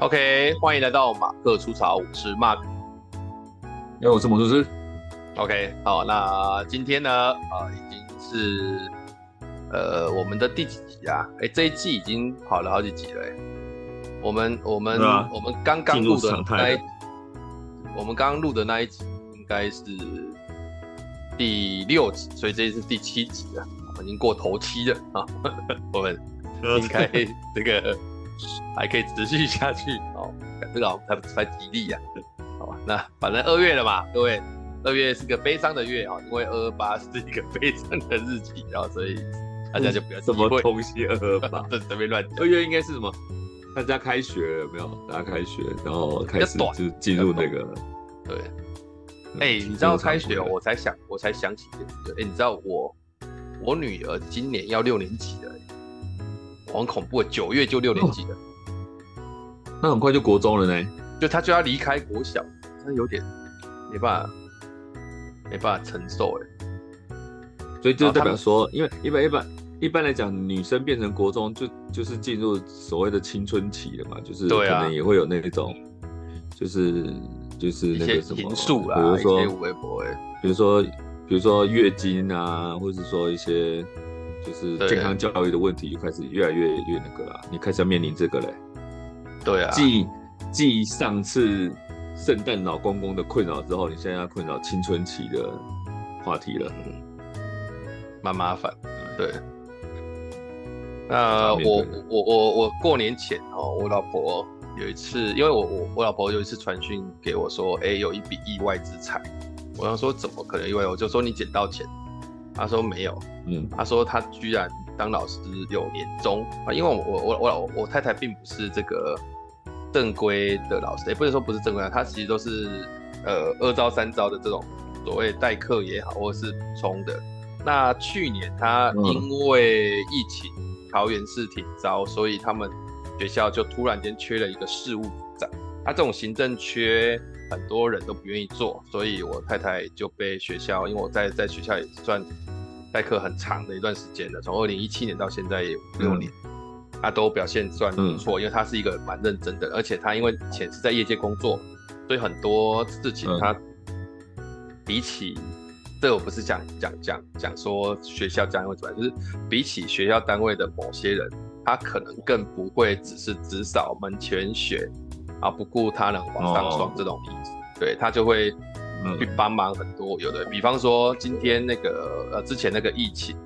OK，欢迎来到马克出草，我是 Mark，哎，我是魔术师。OK，好，那今天呢，啊、呃，已经是呃我们的第几集啊？哎，这一季已经跑了好几集了。我们我们、啊、我们刚刚录的那一，我们刚刚录的那一集应该是第六集，所以这是第七集了，我们已经过头七了啊，我们应该这个。还可以持续下去哦，这个好像才才吉利呀，好吧？那反正二月了嘛，各位，二月是个悲伤的月啊，因为二二八是一个悲伤的日期，然后所以大家就不要什么东西二二八，这随便乱讲。二月应该是什么？大家开学了有没有？大家开学，然后开始就进入那个对。哎、欸，你知道开学，我才想，我才想起一件事。哎、欸，你知道我我女儿今年要六年级了。很恐怖，九月就六年级了。哦，那很快就国中了呢。就他就要离开国小，他有点没办法，没办法承受哎。所以就代表说，因为一般一般一般来讲，女生变成国中就就是进入所谓的青春期了嘛，就是可能也会有那种，就是就是那个什么，比如说微博比如说比如说月经啊，或者说一些。就是健康教育的问题就开始越来越越那个了，你开始要面临这个嘞。对啊，继继上次圣诞老公公的困扰之后，你现在要困扰青春期的话题了，蛮麻烦。对，那我我我我过年前哦，我老婆有一次，因为我我我老婆有一次传讯给我说，哎、欸，有一笔意外之财。我想说怎么可能意外？我就说你捡到钱。他说没有，嗯，他说他居然当老师有年终啊，因为我我我我我太太并不是这个正规的老师，也不能说不是正规的，他其实都是呃二招三招的这种所谓代课也好，或者是补充的。那去年他因为疫情桃园市停招，所以他们学校就突然间缺了一个事务组长，他这种行政缺。很多人都不愿意做，所以我太太就被学校，因为我在在学校也算代课很长的一段时间了，从二零一七年到现在也五六年，她、嗯、都表现算不错，因为她是一个蛮认真的，而且她因为以前是在业界工作，所以很多事情她比起，这我不是讲讲讲讲说学校这样会怎么样，就是比起学校单位的某些人，他可能更不会只是只扫门前雪。啊，不顾他人往上爽这种意思，哦、对他就会去帮忙很多。有的，比方说今天那个呃，之前那个疫情，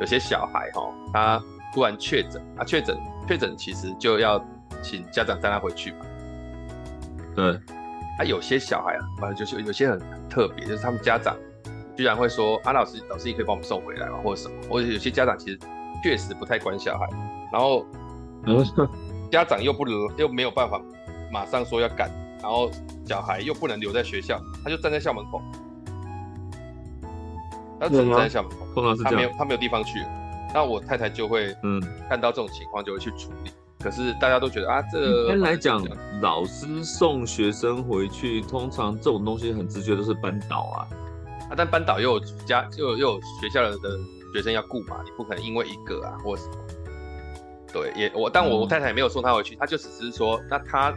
有些小孩哈，他突然确诊啊，确诊确诊其实就要请家长带他回去嘛。对，啊，有些小孩啊，反正就是有些很特别，就是他们家长居然会说啊，老师老师你可以帮我们送回来吗？或者什么？或者有些家长其实确实不太管小孩，然后家长又不能又没有办法。马上说要赶，然后小孩又不能留在学校，他就站在校门口，他只能站在校门口，通常是他没有他没有地方去，那我太太就会嗯。看到这种情况就会去处理。可是大家都觉得啊，这个、一般来讲，老师送学生回去，通常这种东西很直觉都是班导啊，啊，但班导又有家又有又有学校的学生要顾嘛，你不可能因为一个啊或什么，对，也我但我我太太也没有送他回去，他就只是说那他。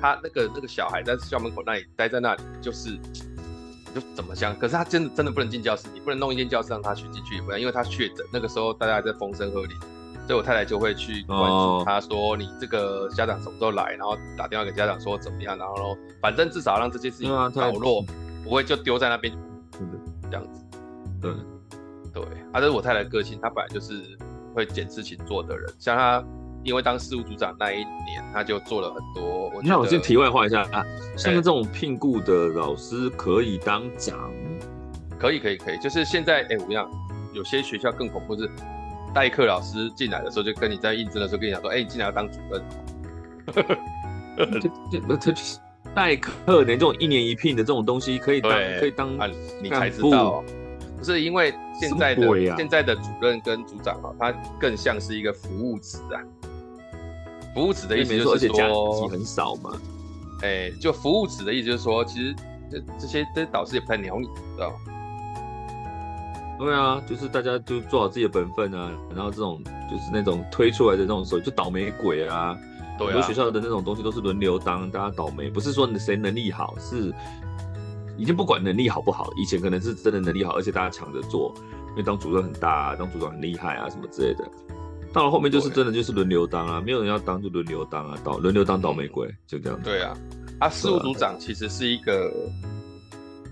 他那个那个小孩在校门口那里待在那里，就是就怎么讲？可是他真的真的不能进教室，你不能弄一间教室让他去进去，不然因为他确诊。那个时候大家还在风声鹤唳，所以我太太就会去关注他，说你这个家长什么时候来，然后打电话给家长说怎么样，然后反正至少让这件事情倒落，不会就丢在那边，这样子。对对，啊，这是我太太的个性，她本来就是会捡事情做的人，像她。因为当事务组长那一年，他就做了很多。那我先题外话一下啊，像这种聘雇的老师可以当长？可以可以可以，就是现在哎，我跟你讲，有些学校更恐怖，是代课老师进来的时候就跟你在应征的时候跟你讲说，哎，你进来要当主任。这这这代课连这种一年一聘的这种东西可以当可以当啊，你才知道。不是因为现在的、啊、现在的主任跟组长啊，他更像是一个服务职啊。服务职的意思就是说，说很少嘛，哎、欸，就服务职的意思就是说，其实这这些这些导师也不太鸟你，知道吗？对啊，就是大家就做好自己的本分啊，然后这种就是那种推出来的这种时候就倒霉鬼啊，很多学校的那种东西都是轮流当，大家倒霉，不是说谁能力好，是已经不管能力好不好，以前可能是真的能力好，而且大家抢着做，因为当组长很大啊，当组长很厉害啊，什么之类的。到了后面就是真的就是轮流当啊，没有人要当就轮流当啊，倒轮流当倒霉鬼，就这样子。对啊，啊，事务组长其实是一个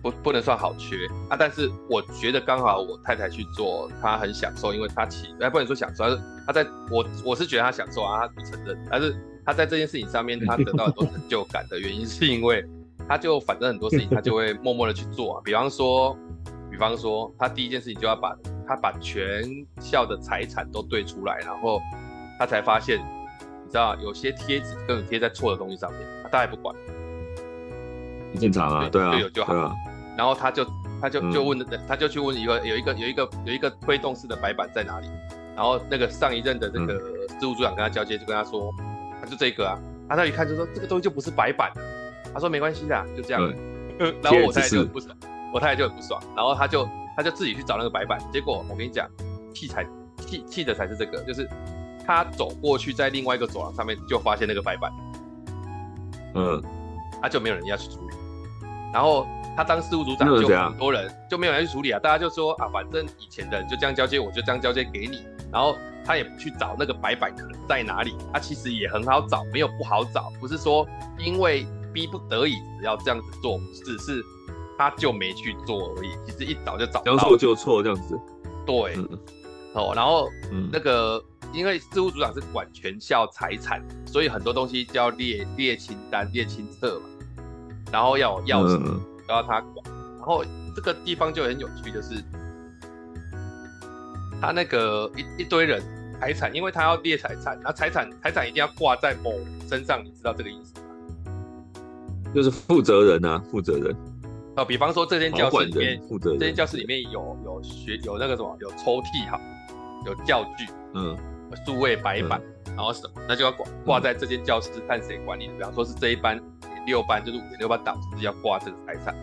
不不能算好缺啊，但是我觉得刚好我太太去做，她很享受，因为她起哎不能说享受，她是她在我我是觉得她享受啊，她不承认，但是她在这件事情上面她得到很多成就感的原因是因为她就反正很多事情她就会默默的去做啊，比方说比方说她第一件事情就要把。他把全校的财产都对出来，然后他才发现，你知道有些贴纸根本贴在错的东西上面，他也不管，很正常啊，对啊，有就好。啊、然后他就他就就问、嗯，他就去问一个有一个有一个有一个推动式的白板在哪里？然后那个上一任的这个事务组长跟他交接，就跟他说，他就这个啊，他那一看就说这个东西就不是白板，他说没关系的，就这样。然后我太太就很不爽，我太太就很不爽，然后他就。他就自己去找那个白板，结果我跟你讲，气才气气的才是这个，就是他走过去，在另外一个走廊上面就发现那个白板，嗯，他就没有人要去处理。然后他当事务组长就很多人就没有人去处理啊，大家就说啊，反正以前的人就这样交接，我就这样交接给你。然后他也不去找那个白板可能在哪里，他其实也很好找，没有不好找，不是说因为逼不得已只要这样子做，只是。他就没去做而已，其实一早就找到了。将错就错这样子。对，嗯、哦，然后、嗯、那个因为事务组长是管全校财产，所以很多东西就要列列清单、列清册嘛，然后要有钥匙都要他管。然后这个地方就很有趣，就是他那个一一堆人财产，因为他要列财产，那财产财产一定要挂在某身上，你知道这个意思吗？就是负责人啊，负责人。哦，比方说这间教室里面，这间教室里面有有学有那个什么，有抽屉哈，有教具，嗯，数位白板，嗯，然后什么，那就要挂挂在这间教室，看谁管理的。比方说是这一班六班，就是五点六班导师要挂这个财产。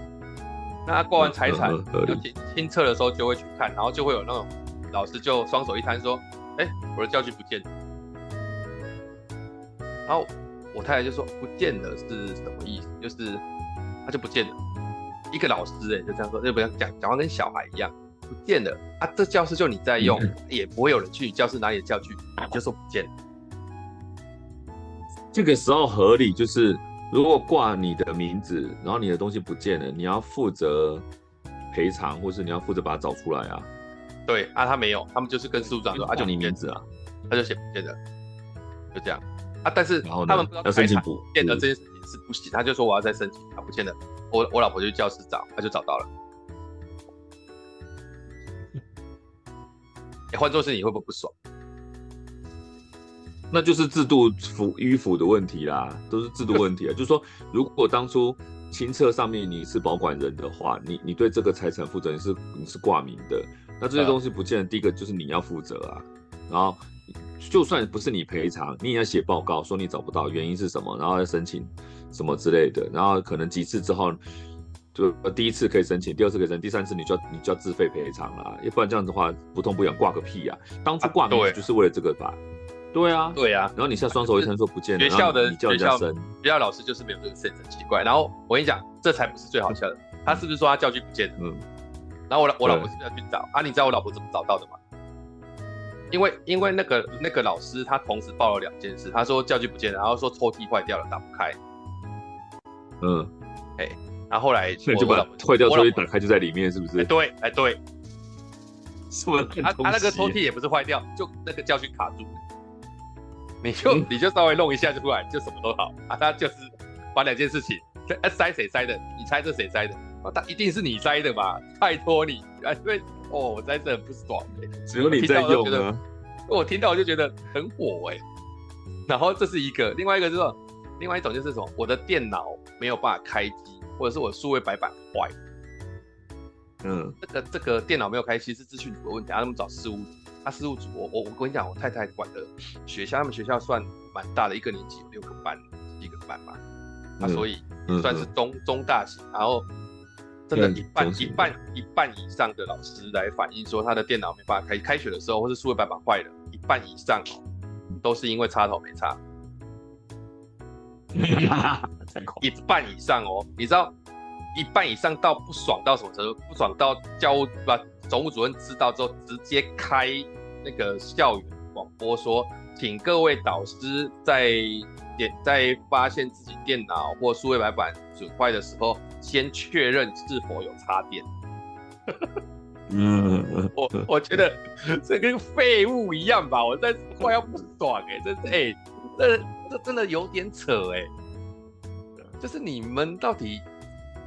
那他挂完财产，就清清册的时候就会去看，然后就会有那种老师就双手一摊说：“哎，我的教具不见了。”然后我太太就说：“不见了是什么意思？就是他就不见了。”一个老师哎、欸，就这样说，就不要讲讲话跟小孩一样，不见了啊！这教室就你在用，也不会有人去教室拿你的教具，你就说不见了。这个时候合理，就是如果挂你的名字，然后你的东西不见了，你要负责赔偿，或是你要负责把它找出来啊。对啊，他没有，他们就是跟事务长说啊，就你名字啊，他就写不见了，就这样啊。但是他们不知道要申请补，见了这件事情是不行，他就说我要再申请，他不见了。我我老婆就去教室找，她就找到了。哎，换做是你会不会不爽？那就是制度腐迂腐的问题啦，都是制度问题啊。就是说，如果当初清册上面你是保管人的话，你你对这个财产负责，你是你是挂名的，那这些东西不见得，第一个就是你要负责啊。然后，就算不是你赔偿，你也要写报告说你找不到原因是什么，然后要申请。什么之类的，然后可能几次之后，就第一次可以申请，第二次可以申请，第三次你就要你就要自费赔偿了，要不然这样子的话不痛不痒挂个屁呀、啊！当初挂名就是为了这个吧？对啊，对啊。然后你现在双手一摊说不见了，学校的你叫人家申，学校老师就是没有这个 sense，很奇怪。然后我跟你讲，这才不是最好笑的，他是不是说他教具不见了？嗯。然后我老我老婆是不是要去找啊？你知道我老婆怎么找到的吗？因为因为那个那个老师他同时报了两件事，他说教具不见了，然后说抽屉坏掉了打不开。嗯，哎、欸，然后后来我就把坏掉抽屉打开，就在里面，是不是？哎，对，哎，对，什么？他他那个抽屉也不是坏掉，就那个教训卡住，你就、嗯、你就稍微弄一下就出来，就什么都好啊。他就是把两件事情，哎，塞谁塞的？你猜这谁塞的？啊，他一定是你塞的吧？拜托你啊，因为哦，我在这很不爽、欸，只有你在用啊。我听到我就觉得很火哎、欸，然后这是一个，另外一个就是。另外一种就是什么，我的电脑没有办法开机，或者是我数位白板坏。嗯，这个这个电脑没有开机是资讯组的问题，他们找事务组。他、啊、事务组，我我我跟你讲，我太太管的学校，他们学校算蛮大的，一个年级有六个班，一个班嘛。啊，所以算是中、嗯、中大型。然后真的，一半一半一半以上的老师来反映说，他的电脑没办法开，开学的时候或是数位白板坏了，一半以上都是因为插头没插。一半以上哦，你知道一半以上到不爽到什么程度？不爽到教务把总务主任知道之后，直接开那个校园广播说，请各位导师在点在发现自己电脑或数位白板损坏的时候，先确认是否有插电。嗯，我我觉得这跟废物一样吧，我在快要不爽哎、欸，这是哎，这这真的有点扯哎、欸，就是你们到底，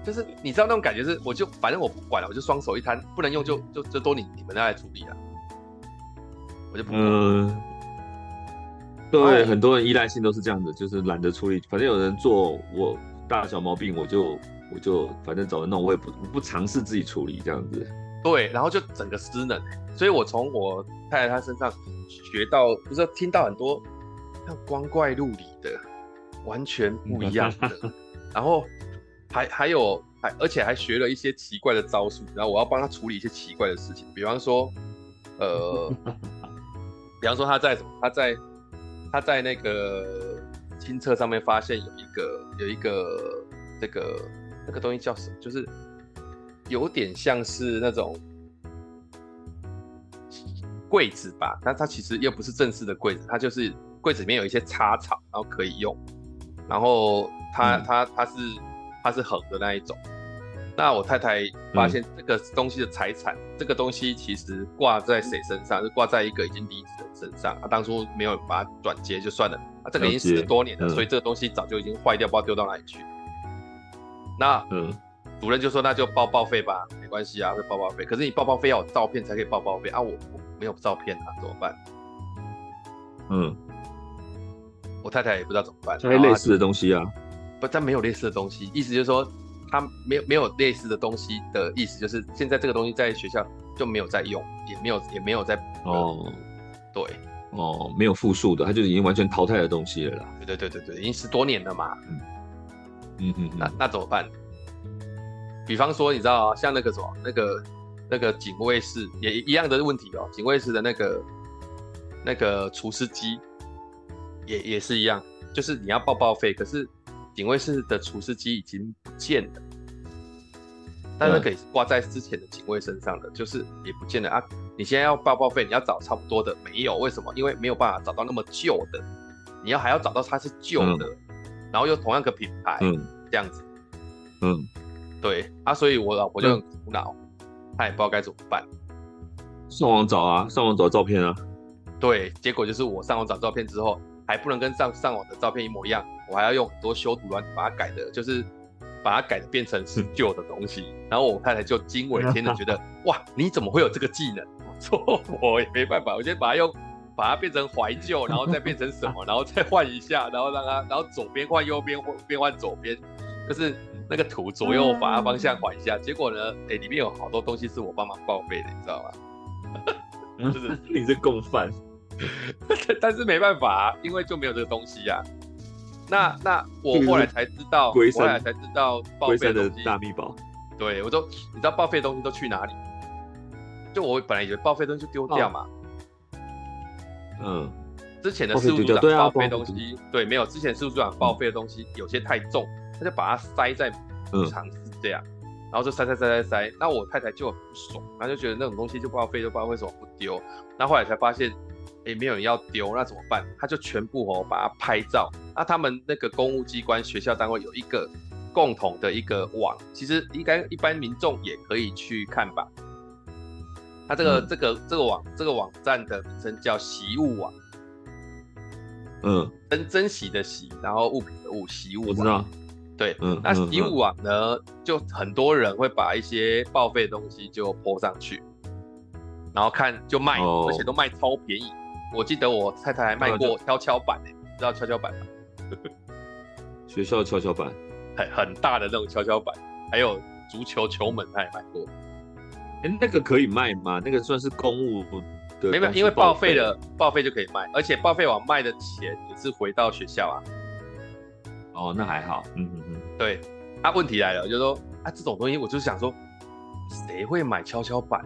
就是你知道那种感觉是，我就反正我不管了，我就双手一摊，不能用就就就都你你们来处理了，我就不对，很多人依赖性都是这样子，就是懒得处理，反正有人做我大小毛病，我就我就反正找人弄，我也不不尝试自己处理这样子。对，然后就整个失能，所以我从我太太她身上学到，不是听到很多像光怪陆离的，完全不一样的，然后还还有还而且还学了一些奇怪的招数，然后我要帮他处理一些奇怪的事情，比方说，呃，比方说他在什么，他在他在那个亲测上面发现有一个有一个这个那个东西叫什么，就是。有点像是那种柜子吧，但它其实又不是正式的柜子，它就是柜子里面有一些插槽，然后可以用。然后它、嗯、它它是它是横的那一种。那我太太发现这个东西的财产，嗯、这个东西其实挂在谁身上？是挂在一个已经离职的身上。他当初没有把它转接就算了，啊，这个已经十多年了，嗯、所以这个东西早就已经坏掉，不知道丢到哪里去。那嗯。主任就说：“那就报报废吧，没关系啊，会报报废。可是你报报废要有照片才可以报报废啊，我我没有照片啊，怎么办？”嗯，我太太也不知道怎么办。还有类似的东西啊？不，但没有类似的东西，意思就是说他没有没有类似的东西的意思，就是现在这个东西在学校就没有在用，也没有也没有在哦，对哦，没有复数的，它就已经完全淘汰的东西了啦。对对对对对，已经十多年了嘛。嗯嗯嗯，那那怎么办？比方说，你知道啊，像那个什么，那个那个警卫室也一样的问题哦。警卫室的那个那个除湿机也也是一样，就是你要报报废，可是警卫室的除湿机已经不见了，但是可以挂在之前的警卫身上的，就是也不见了啊。你现在要报报废，你要找差不多的，没有，为什么？因为没有办法找到那么旧的，你要还要找到它是旧的，嗯、然后又同样个品牌，嗯，这样子，嗯。对啊，所以我老婆就很苦恼，她、嗯、也不知道该怎么办。上网找啊，上网找照片啊。对，结果就是我上网找照片之后，还不能跟上上网的照片一模一样，我还要用很多修图软体把它改的，就是把它改的变成是旧的东西。嗯、然后我太太就惊为天人，觉得 哇，你怎么会有这个技能？我说我也没办法，我先把它用，把它变成怀旧，然后再变成什么，然后再换一下，然后让它，然后左边换右边，或变换左边，就是。那个图左右把它方向换一下，嗯、结果呢，哎、欸，里面有好多东西是我帮忙报废的，你知道吗？就是你是共犯，但是没办法啊，因为就没有这个东西呀、啊。那那我后来才知道，我后来才知道报废的大秘宝。对，我都你知道报废东西都去哪里？就我本来以为报废东西就丢掉嘛。嗯。之前的事务组长报废东西，对，没有之前事务组长报废的东西有些太重。他就把它塞在储藏室这样，嗯、然后就塞塞塞塞塞。那我太太就很不爽，她就觉得那种东西就报废，就不知道为什么不丢。那后来才发现，哎，没有人要丢，那怎么办？他就全部哦把它拍照。那他们那个公务机关、学校单位有一个共同的一个网，其实应该一般民众也可以去看吧。他这个、嗯、这个这个网这个网站的名称叫习物网。嗯，珍珍惜的惜，然后物品的物，习物网。我知道。对，嗯，那习物网呢，嗯、就很多人会把一些报废的东西就 po 上去，然后看就卖，哦、而且都卖超便宜。我记得我太太还卖过跷跷板呢，你知道跷跷板吗？学校的跷跷板，很很大的那种跷跷板，还有足球球门，他也卖过。哎，那个可以卖吗？那个算是公务的？没有，因为报废了报废就可以卖，而且报废网卖的钱也是回到学校啊。哦，那还好，嗯嗯嗯，对，啊，问题来了，就是说啊，这种东西，我就是想说，谁会买跷跷板？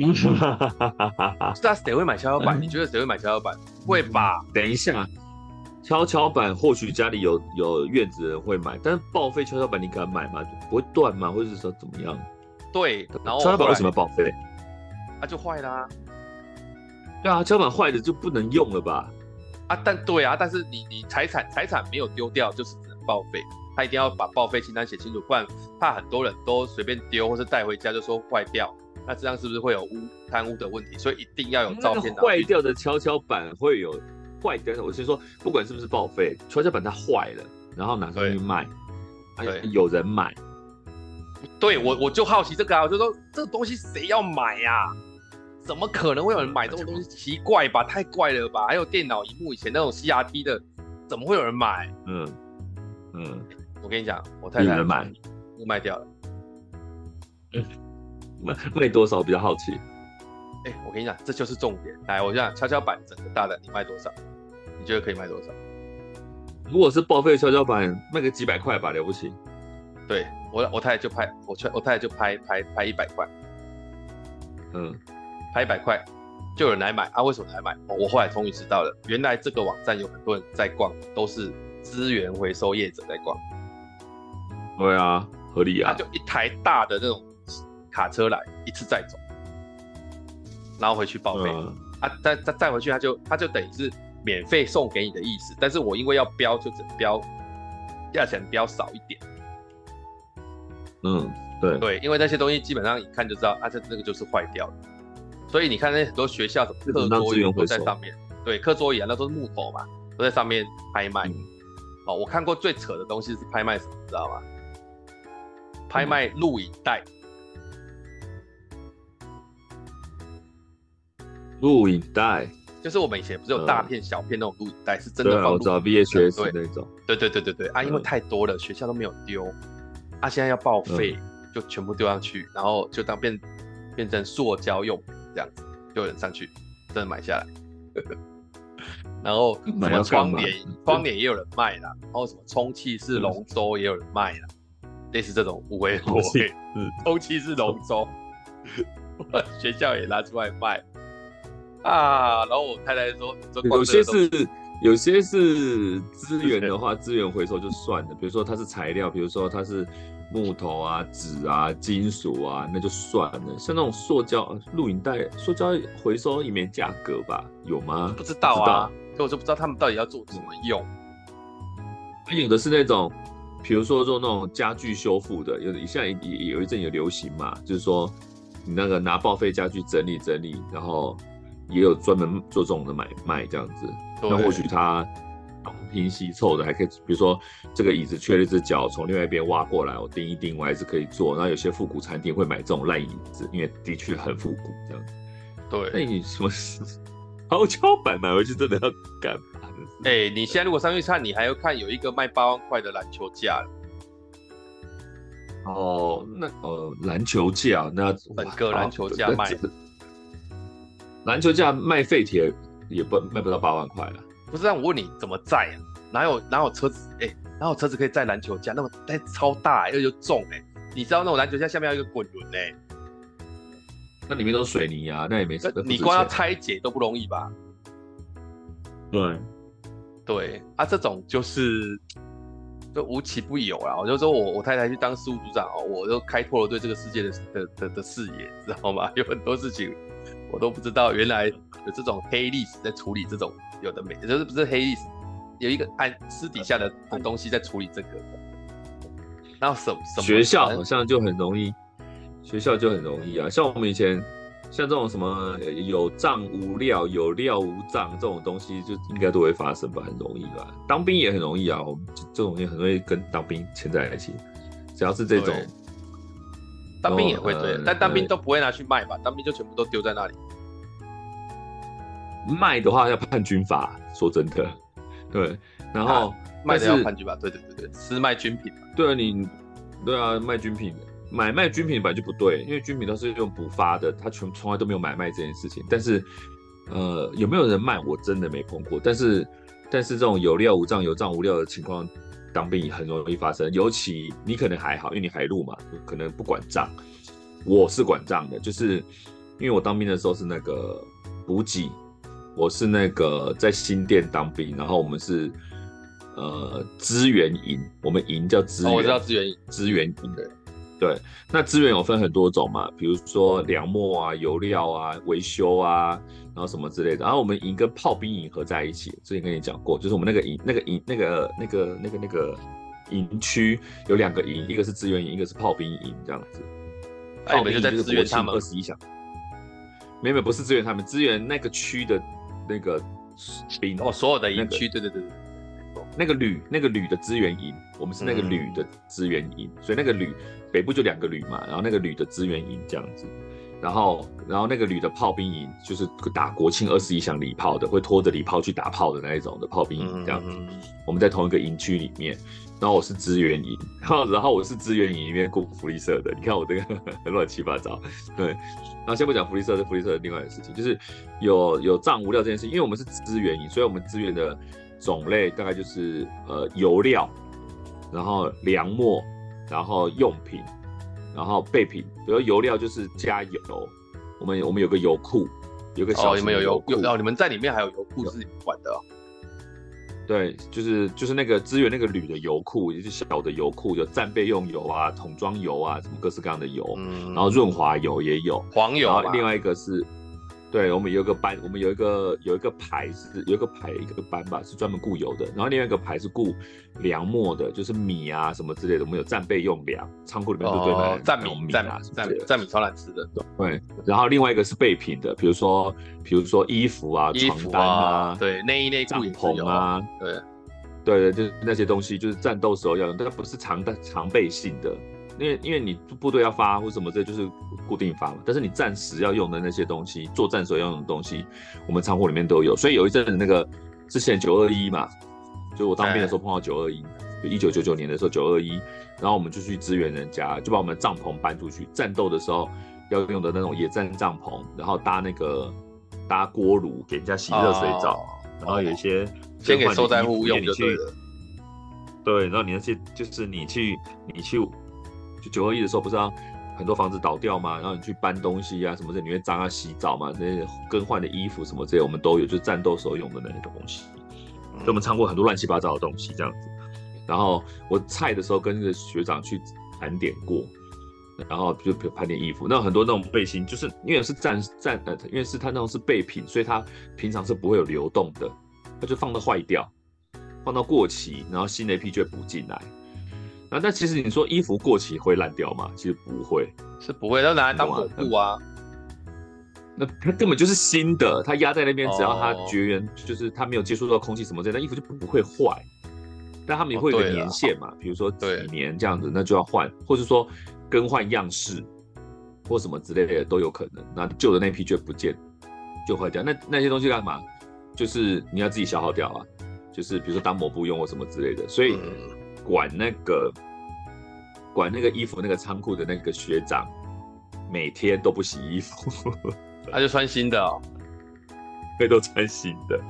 嗯，是啊，谁会买跷跷板？你觉得谁会买跷跷板？会吧？等一下，跷跷板或许家里有有院子的人会买，但是报废跷跷板你敢买吗？不会断吗？或者是说怎么样？对，然后跷跷板为什么要报废？它、啊、就坏啦、啊。对啊，跷跷板坏了就不能用了吧？啊，但对啊，但是你你财产财产没有丢掉，就是只能报废。他一定要把报废清单写清楚，不然怕很多人都随便丢或是带回家就说坏掉，那这样是不是会有污贪污的问题？所以一定要有照片。坏掉的跷跷板会有坏掉的，我先说，不管是不是报废，跷跷板它坏了，然后拿出去卖，对，有人买。对我我就好奇这个啊，我就说这个东西谁要买呀、啊？怎么可能会有人买这种东西？奇怪吧，太怪了吧？还有电脑荧幕以前那种 CRT 的，怎么会有人买？嗯嗯。我跟你讲，我太太买，我卖掉了。嗯，卖卖多少比较好奇？哎、欸，我跟你讲，这就是重点。来，我讲跷跷板整个大的，你卖多少？你觉得可以卖多少？如果是报废跷跷板，卖个几百块吧，了不起。对我，我太太就拍，我我太太就拍拍拍一百块。嗯，拍一百块就有人来买啊？为什么来买？我后来终于知道了，原来这个网站有很多人在逛，都是资源回收业者在逛。对啊，合理啊。他就一台大的那种卡车来，一次载走，然后回去报废。嗯、啊，再再再回去，他就他就等于是免费送给你的意思。但是我因为要标，就只标价钱标少一点。嗯，对对，因为那些东西基本上一看就知道，啊，这那个就是坏掉的。所以你看那很多学校什么课桌椅都在上面，对，课桌椅啊，那都是木头嘛，都在上面拍卖。嗯、哦，我看过最扯的东西是拍卖什么，你知道吗？拍卖录影带，录影带就是我们以前不是有大片、小片那种录影带，是真的放。我知道 VHS 那种。对对对对对啊，因为太多了，学校都没有丢，啊，现在要报废，就全部丢上去，然后就当变变成塑胶用品这样子，就有人上去真的买下来。然后什么窗帘，窗帘也有人卖啦，然后什么充气式龙舟也有人卖啦。类似这种五维货，嗯，充气式龙舟，学校也拿出来卖啊。然后我太太说，有些是有些是资源的话，资源回收就算了。比如说它是材料，比如说它是木头啊、纸啊、金属啊，那就算了。像那种塑胶录影带，塑胶回收也没价格吧？有吗？不知道啊，所以我就不知道他们到底要做什么用。有的是那种。比如说做那种家具修复的，有现在也有一阵有流行嘛，就是说你那个拿报废家具整理整理，然后也有专门做这种的买卖这样子。那或许他东拼西凑的还可以，比如说这个椅子缺了一只脚，从另外一边挖过来，我钉一钉，我还是可以做。然后有些复古餐厅会买这种烂椅子，因为的确很复古这样子。对，那你什么跷跷板买回去真的要干嘛？哎、欸，你现在如果上去看，你还要看有一个卖八万块的篮球架。哦，那呃，篮球架那整个篮球架卖，篮球架卖废铁也不卖不到八万块了。不是，让我问你怎么载啊？哪有哪有车子？哎、欸，哪有车子可以载篮球架？那么但超大、欸，又又重哎、欸。你知道那种篮球架下面要一个滚轮哎。那里面都是水泥啊，那也没事。你光要拆解都不容易吧？对。对啊，这种就是就无奇不有啊。我就说我我太太去当事务组长哦，我就开拓了对这个世界的的的的视野，知道吗？有很多事情我都不知道，原来有这种黑历史在处理这种有的没，就是不是黑历史，有一个暗私底下的的东西在处理这个。然后什么什么学校好像就很容易，学校就很容易啊，像我们以前。像这种什么有账无料，有料无账这种东西，就应该都会发生吧，很容易吧。当兵也很容易啊，我们这种也很容易跟当兵牵在一起。只要是这种，当兵也会对，呃、但当兵都不会拿去卖吧？当兵就全部都丢在那里。卖的话要判军法，说真的，对。然后、啊、卖的要判军法，对对对对，私卖军品。对啊，你对啊，卖军品。买卖军品本来就不对，因为军品都是用补发的，他从从来都没有买卖这件事情。但是，呃，有没有人卖，我真的没碰过。但是，但是这种有料无账、有账无料的情况，当兵很容易发生。尤其你可能还好，因为你海陆嘛，可能不管账。我是管账的，就是因为我当兵的时候是那个补给，我是那个在新店当兵，然后我们是呃支援营，我们营叫支援，哦，我知道资源营，资源营对对。那资源有分很多种嘛，比如说粮墨啊、油料啊、维修啊，然后什么之类的。然后我们营跟炮兵营合在一起，之前跟你讲过，就是我们那个营、那个营、那个那个那个那个营区有两个营，一个是资源营，一个是炮兵营，这样子。炮兵营就是支援他们二十一响。没有，不是支援他们，支援那个区的那个兵哦，所有的营区，那个、对对对对，那个旅那个旅的支援营，我们是那个旅的支援营，嗯、所以那个旅北部就两个旅嘛，然后那个旅的支援营这样子，然后然后那个旅的炮兵营就是打国庆二十一响礼炮的，会拖着礼炮去打炮的那一种的炮兵营这样子，嗯、我们在同一个营区里面。然后我是支援营，然后然后我是支援营里面顾福利社的。你看我这个很 乱七八糟，对。然后先不讲福利社，是福利社的另外的事情，就是有有藏无料这件事，因为我们是支援营，所以我们资源的种类大概就是呃油料，然后粮墨，然后用品，然后备品。比如油料就是加油，我们我们有个油库，有个小、哦、你们有油库然后，你们在里面还有油库是你们管的、哦。对，就是就是那个资源那个铝的油库，也就是小的油库，有战备用油啊、桶装油啊，什么各式各样的油，嗯、然后润滑油也有，黄油。然后另外一个是。对，我们有一个班，我们有一个有一个牌是有一个牌一个班吧，是专门雇油的。然后另外一个牌是雇粮墨的，就是米啊什么之类的。我们有战备用粮，仓库里面都堆满战米、战米、战米、战米超难吃的。对，然后另外一个是备品的，比如说比如说衣服啊、床单啊、对内衣内裤、帐篷啊，对对对，就是那些东西，就是战斗时候要用，但它不是常的常备性的。因为因为你部队要发或什么，这就是固定发嘛。但是你暂时要用的那些东西，作战时候要用的东西，我们仓库里面都有。所以有一阵子那个之前九二一嘛，就我当兵的时候碰到九二一，就一九九九年的时候九二一，然后我们就去支援人家，就把我们的帐篷搬出去。战斗的时候要用的那种野战帐篷，然后搭那个搭锅炉给人家洗热水澡，哦、然后有一些先给受灾户用就对了。对，然后你那些就是你去你去。就九二一的时候，不是让很多房子倒掉吗？然后你去搬东西啊，什么的，你会脏啊，洗澡嘛，那些更换的衣服什么这些，我们都有，就是战斗时候用的那些东西。所以我们仓库很多乱七八糟的东西这样子。然后我菜的时候跟那个学长去盘点过，然后就盘点衣服，那很多那种背心，就是因为是战战呃，因为是他那种是备品，所以它平常是不会有流动的，它就放到坏掉，放到过期，然后新的一批就会补进来。那但其实你说衣服过期会烂掉吗？其实不会，是不会，都拿来当抹布啊。那它根本就是新的，它压在那边，只要它绝缘，就是它没有接触到空气什么之类的，那衣服就不会坏。但他们也会有个年限嘛，比如说几年这样子，那就要换，或者说更换样式或什么之类的都有可能。那旧的那批就不见，就坏掉。那那些东西干嘛？就是你要自己消耗掉啊，就是比如说当抹布用或什么之类的，所以。嗯管那个管那个衣服那个仓库的那个学长，每天都不洗衣服，他就穿新的哦，会都穿新的，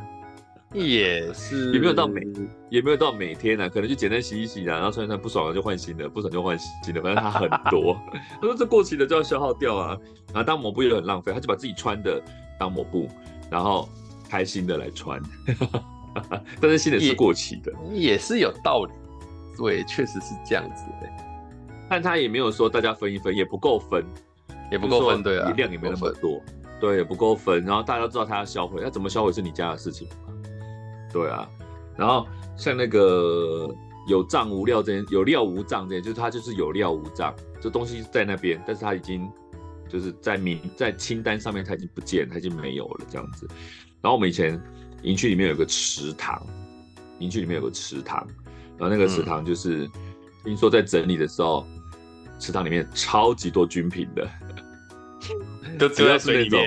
也是也没有到每也没有到每天啊，可能就简单洗一洗啊，然后穿一穿不爽了就换新的，不爽就换新的，反正他很多。他说这过期的就要消耗掉啊，然后当抹布也很浪费，他就把自己穿的当抹布，然后开新的来穿，但是新的是过期的，也，也是有道理。对，确实是这样子的，但他也没有说大家分一分，也不够分，也不够分，对啊，量也没那么多，对，也不够分。然后大家都知道他要销毁，他怎么销毁是你家的事情，对啊。然后像那个有账无料这件，有料无账这件，就是他就是有料无账，这东西在那边，但是他已经就是在名在清单上面他已经不见，他已经没有了这样子。然后我们以前营区里面有个池塘，营区里面有个池塘。然后那个池塘就是，嗯、听说在整理的时候，池塘里面超级多军品的，都只要是那种，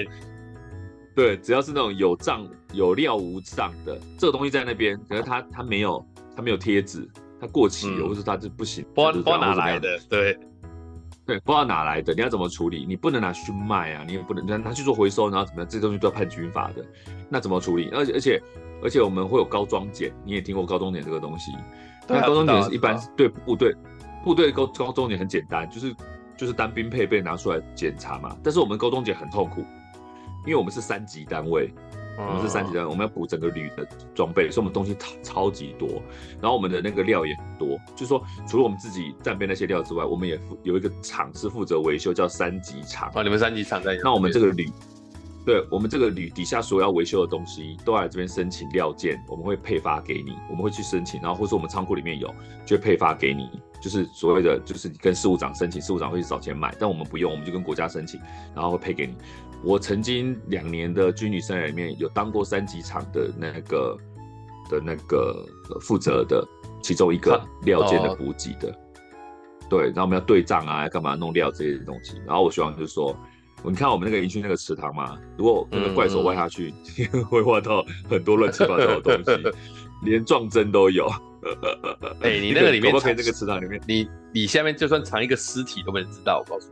对，只要是那种有账有料无账的，这个东西在那边，可是它它没有它没有贴纸，它过期了，嗯、或是它就不行，不知道哪来的，对对，不知道哪来的，你要怎么处理？你不能拿去卖啊，你也不能拿去做回收，然后怎么样？这东西都要判军法的，那怎么处理？而且而且而且我们会有高装检，你也听过高装检这个东西。那高中点是一般对部队，部队高高中点很简单，就是就是单兵配备拿出来检查嘛。但是我们高中点很痛苦，因为我们是三级单位，我们是三级单位，我们要补整个旅的装备，所以我们东西超超级多。然后我们的那个料也很多，就是说除了我们自己战备那些料之外，我们也有一个厂是负责维修，叫三级厂。哦，你们三级厂在？那我们这个旅。对，我们这个旅底下所有要维修的东西，都要来这边申请料件，我们会配发给你，我们会去申请，然后或者我们仓库里面有，就配发给你，就是所谓的，就是你跟事务长申请，事务长会去找钱买，但我们不用，我们就跟国家申请，然后会配给你。我曾经两年的军旅生涯里面有当过三级厂的那个的那个负责的其中一个料件的补给的，对，然后我们要对账啊，要干嘛弄料这些东西，然后我希望就是说。你看我们那个营区那个池塘嘛，如果那个怪手挖下去，嗯、会挖到很多乱七八糟的东西，连撞针都有。哎、欸，你那个 里面可不可以？那个池塘里面，你你下面就算藏一个尸体都没人知道。我告诉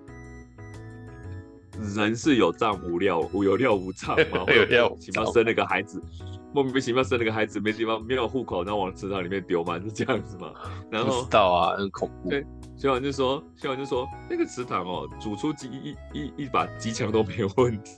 你，人是有葬无料，无有料无葬嘛。有料，起码生了个孩子，莫名其妙生了个孩子，没地方没有户口，然后往池塘里面丢嘛，是这样子嘛？然后不知道啊，很恐怖。小王就说：“小王就说，那个池塘哦，煮出机一一一把机枪都没有问题。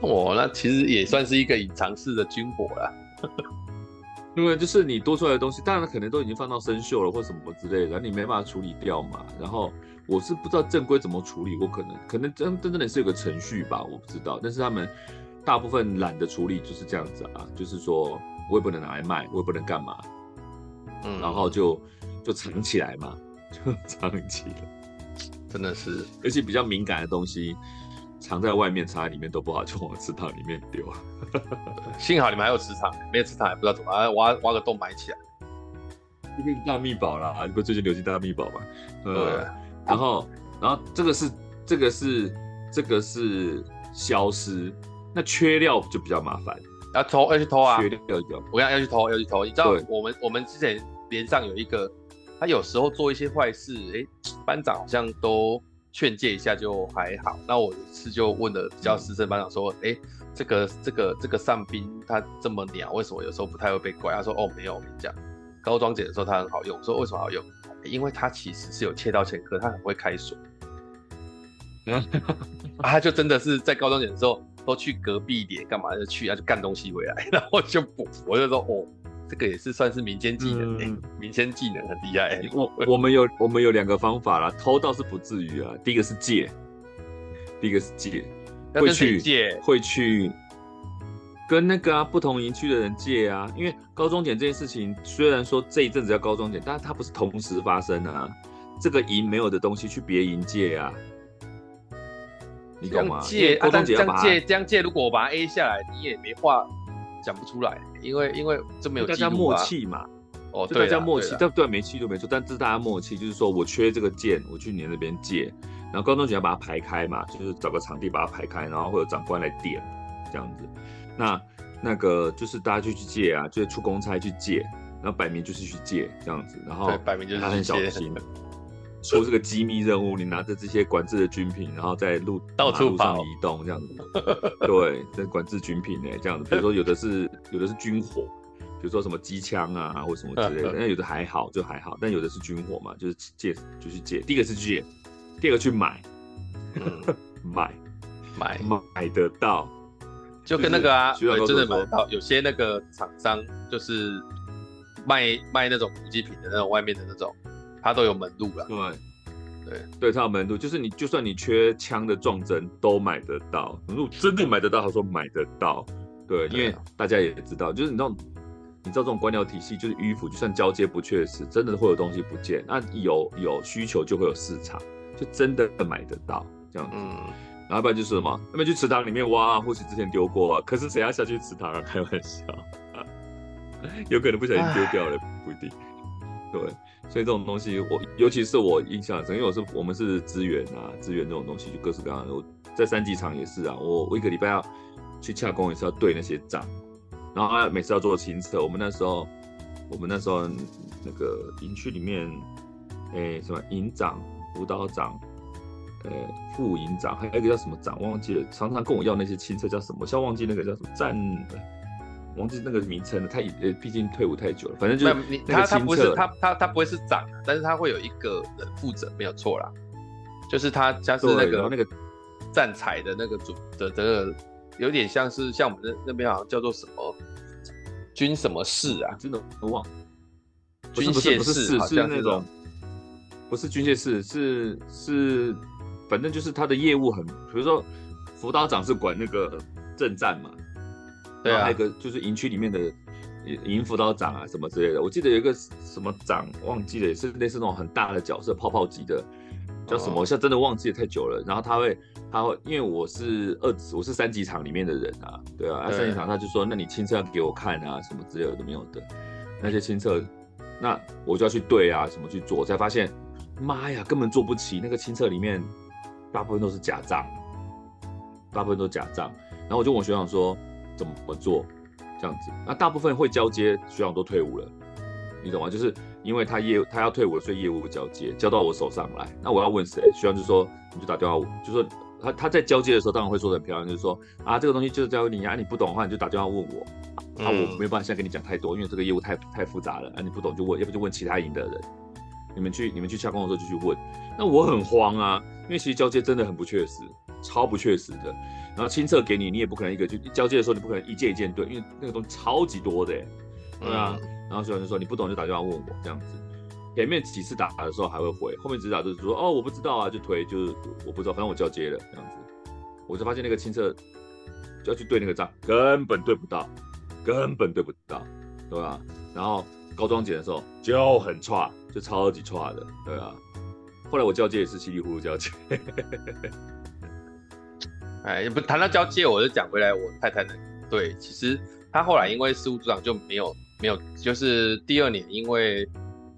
哦，那其实也算是一个隐藏式的军火了。因为就是你多出来的东西，当然可能都已经放到生锈了或什么之类的，然后你没办法处理掉嘛。然后我是不知道正规怎么处理，我可能可能真真正的是有个程序吧，我不知道。但是他们大部分懒得处理就是这样子啊，就是说我也不能拿来卖，我也不能干嘛，嗯，然后就就藏起来嘛。”就藏起了，真的是，而且比较敏感的东西，藏在外面、藏在里面都不好，就往池塘里面丢。幸好你们还有池塘，没有池塘也不知道怎么挖挖个洞埋起来。一个大秘宝啦，你不最近流行大密宝吗？呃，然后，然后这个是这个是这个是消失，那缺料就比较麻烦，要偷要去偷啊，缺料要我要要去偷要去偷，你知道我们我们之前连上有一个。他有时候做一些坏事，哎、欸，班长好像都劝诫一下就还好。那我有一次就问了比较资深班长说，哎、欸，这个这个这个上兵他这么鸟，为什么有时候不太会被怪？他说，哦，没有，我跟你讲，高装检的时候他很好用。我说为什么好用？因为他其实是有窃盗前科，他很会开锁。嗯，他就真的是在高中检的时候都去隔壁点干嘛就去，他就干东西回来，然后就补。我就说，哦。这个也是算是民间技能，嗯，民间技能很厉害。我我们有我们有两个方法啦，偷倒是不至于啊。第一个是借，第一个是借，会去借，会去跟那个啊不同营区的人借啊。因为高中检这件事情，虽然说这一阵子要高中检，但是它不是同时发生的啊。这个营没有的东西去别营借啊，你懂吗？借啊，但这样借这样借，如果我把它 A 下来，你也没话。讲不出来，因为因为这没有、啊、大家默契嘛，哦，对，大家默契，但对没气就没错，但这是大家默契，就是说我缺这个件，我去你那边借，然后高中就要把它排开嘛，就是找个场地把它排开，然后会有长官来点，这样子，那那个就是大家就去借啊，就是出公差去借，然后摆明就是去借这样子，然后摆明就是他很小心。出这个机密任务，你拿着这些管制的军品，然后在路到处上移动这样子。对，这管制军品呢，这样子。比如说有的是有的是军火，比如说什么机枪啊或什么之类的。那有的还好，就还好。但有的是军火嘛，就是借就去借。第一个是借，第二个去买，嗯、买买买得到，就跟那个啊，真的买得到。有些那个厂商就是卖卖那种补给品的那种外面的那种。他都有门路了，对，对，对，他有门路，就是你就算你缺枪的撞针都买得到，如果真的买得到，他说买得到，对，因为大家也知道，就是你知道，你知道这种官僚体系就是迂腐，就算交接不确实，真的会有东西不见，那有有需求就会有市场，就真的买得到这样子，嗯，然后不然就是什么，要不然去池塘里面挖，或许之前丢过啊，可是谁要下去池塘啊？开玩笑，有可能不小心丢掉了，不一定，对。所以这种东西我，尤其是我印象深，因为我是我们是支援啊，支援这种东西就各式各样的。我在三级场也是啊，我我一个礼拜要去洽公，也是要对那些账，然后每次要做清册。我们那时候，我们那时候那个营区里面，哎、什么营长、辅导长，呃、副营长，还有一个叫什么长忘记了，常常跟我要那些清册叫什么，我现在忘记那个叫什么站。忘记那个名称了，他呃，毕竟退伍太久了，反正就是他他不是他他他不会是长，但是他会有一个人负责，没有错啦，就是他家是那个那个站采的那个组的这个有点像是像我们那那边好像叫做什么军什么士啊，真的我忘了。军械士是是那种，不是军械士，是是，反正就是他的业务很，比如说辅导长是管那个政战嘛，对啊，还有一个就是营区里面的营辅导长啊什么之类的，我记得有一个什么长忘记了，也是类似那种很大的角色，泡泡级的。叫什么？我现在真的忘记了太久了。然后他会，他会，因为我是二，我是三级场里面的人啊，对啊，啊三级场他就说，那你亲测要给我看啊，什么之类的都没有的，那些亲测，那我就要去对啊，什么去做，我才发现，妈呀，根本做不齐。那个亲测里面大部分都是假账，大部分都是假账。然后我就问我学长说，怎么做这样子？那大部分会交接，学长都退伍了，你懂吗？就是。因为他业务他要退伍，所以业务交接交到我手上来。那我要问谁？学长就说你就打电话，就说他他在交接的时候当然会说得很漂亮，就是说啊这个东西就是交给你啊，你不懂的话你就打电话问我。啊，我没有办法现在跟你讲太多，因为这个业务太太复杂了。啊，你不懂就问，要不就问其他营的人。你们去你们去洽工的时候就去问。那我很慌啊，因为其实交接真的很不确实，超不确实的。然后亲测给你，你也不可能一个就交接的时候你不可能一件一件对，因为那个东西超级多的，对啊。然后学长就说你不懂就打电话问我这样子，前面几次打的时候还会回，后面几次打就是说哦我不知道啊就推就是我不知道，反正我交接了这样子，我就发现那个亲测就要去对那个账，根本对不到，根本对不到，对吧？然后高装检的时候就很差，就超级差的，对啊。后来我交接也是稀里糊涂交接，哎，不谈到交接，我就讲回来我太太的，对，其实她后来因为事务组长就没有。没有，就是第二年，因为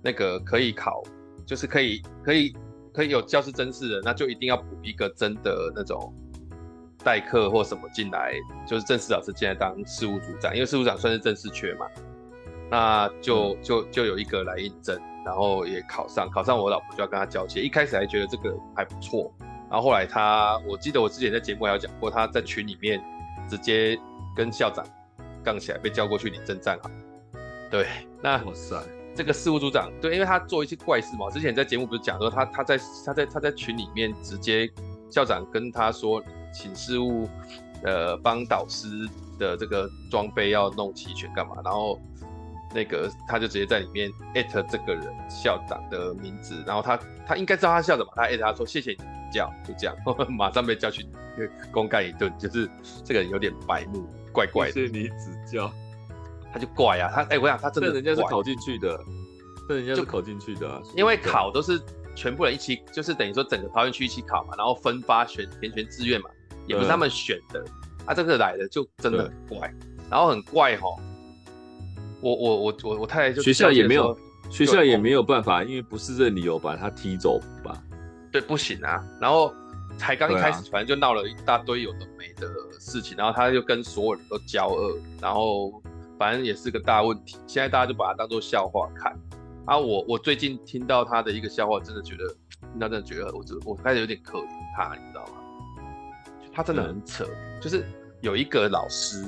那个可以考，就是可以可以可以有教师甄试的，那就一定要补一个真的那种代课或什么进来，就是正式老师进来当事务组长，因为事务长算是正式缺嘛，那就就就有一个来应征，然后也考上，考上我老婆就要跟他交接，一开始还觉得这个还不错，然后后来他，我记得我之前在节目还有讲过，他在群里面直接跟校长杠起来，被叫过去领证站好。对，那哇塞，这个事务组长对，因为他做一些怪事嘛。之前在节目不是讲说他他在他在他在群里面直接校长跟他说，请事务呃帮导师的这个装备要弄齐全干嘛，然后那个他就直接在里面艾特这个人校长的名字，然后他他应该知道他校长吧，他艾特他说谢谢你指教，就这样，马上被叫去公干一顿，就是这个人有点白目，怪怪的。谢谢你指教。他就怪啊，他哎、欸，我想他真的，人家是考进去的，这人家是考进去的、啊，因为考都是全部人一起，就是等于说整个桃园区一起考嘛，然后分发选填全志愿嘛，也不是他们选的，啊，这个来的就真的很怪，然后很怪哈，我我我我我太太就学校也没有，学校也没有办法，因为不是任理由把他踢走吧？对，不行啊，然后才刚一开始，反正就闹了一大堆有的没的事情，然后他就跟所有人都交恶，然后。反正也是个大问题，现在大家就把它当做笑话看。啊，我我最近听到他的一个笑话，真的觉得，听到真的觉得，我这我开始有点可怜他，你知道吗？他真的很扯，嗯、就是有一个老师，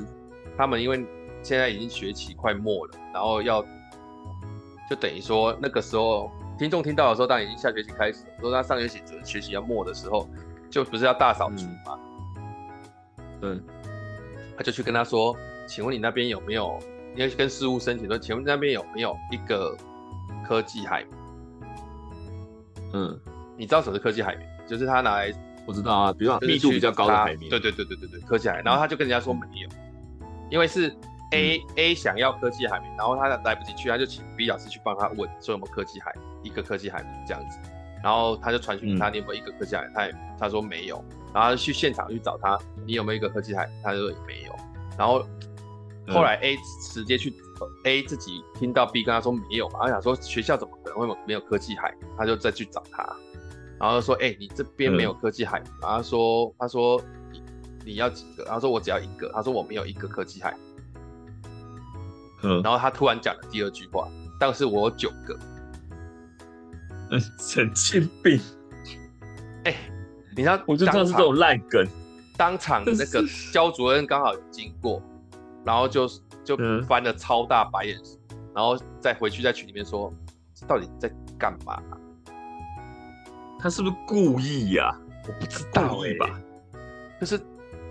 他们因为现在已经学期快末了，然后要就等于说那个时候听众听到的时候，当然已经下学期开始了，说他上学期准学期要末的时候，就不是要大扫除嘛？嗯，他就去跟他说。请问你那边有没有？因为跟事务申请说，请问那边有没有一个科技海绵？嗯，你知道什么是科技海绵？就是他拿来，我知道啊，比如说密度比较高的海绵。对对对对对对，科技海。然后他就跟人家说没有，因为是 A、嗯、A 想要科技海绵，然后他来不及去，他就请 B 老师去帮他问说有没有科技海，一个科技海绵这样子。然后他就传讯他，你有没有一个科技海绵？他也他说没有，然后他去现场去找他，你有没有一个科技海绵？他说也没有，然后。后来 A 直接去 A 自己听到 B 跟他说没有嘛，他想说学校怎么可能会没有科技海，他就再去找他，然后说哎、欸、你这边没有科技海，然后他说他说你你要几个，然后说我只要一个，他说我没有一个科技海，嗯，然后他突然讲了第二句话，但是我有九个，嗯，神经病，哎、欸，你知道我就知道是这种烂梗，当场那个焦主任刚好有经过。然后就就翻了超大白眼，嗯、然后再回去在群里面说，到底在干嘛、啊？他是不是故意呀、啊？我不知道哎、欸。吧？就是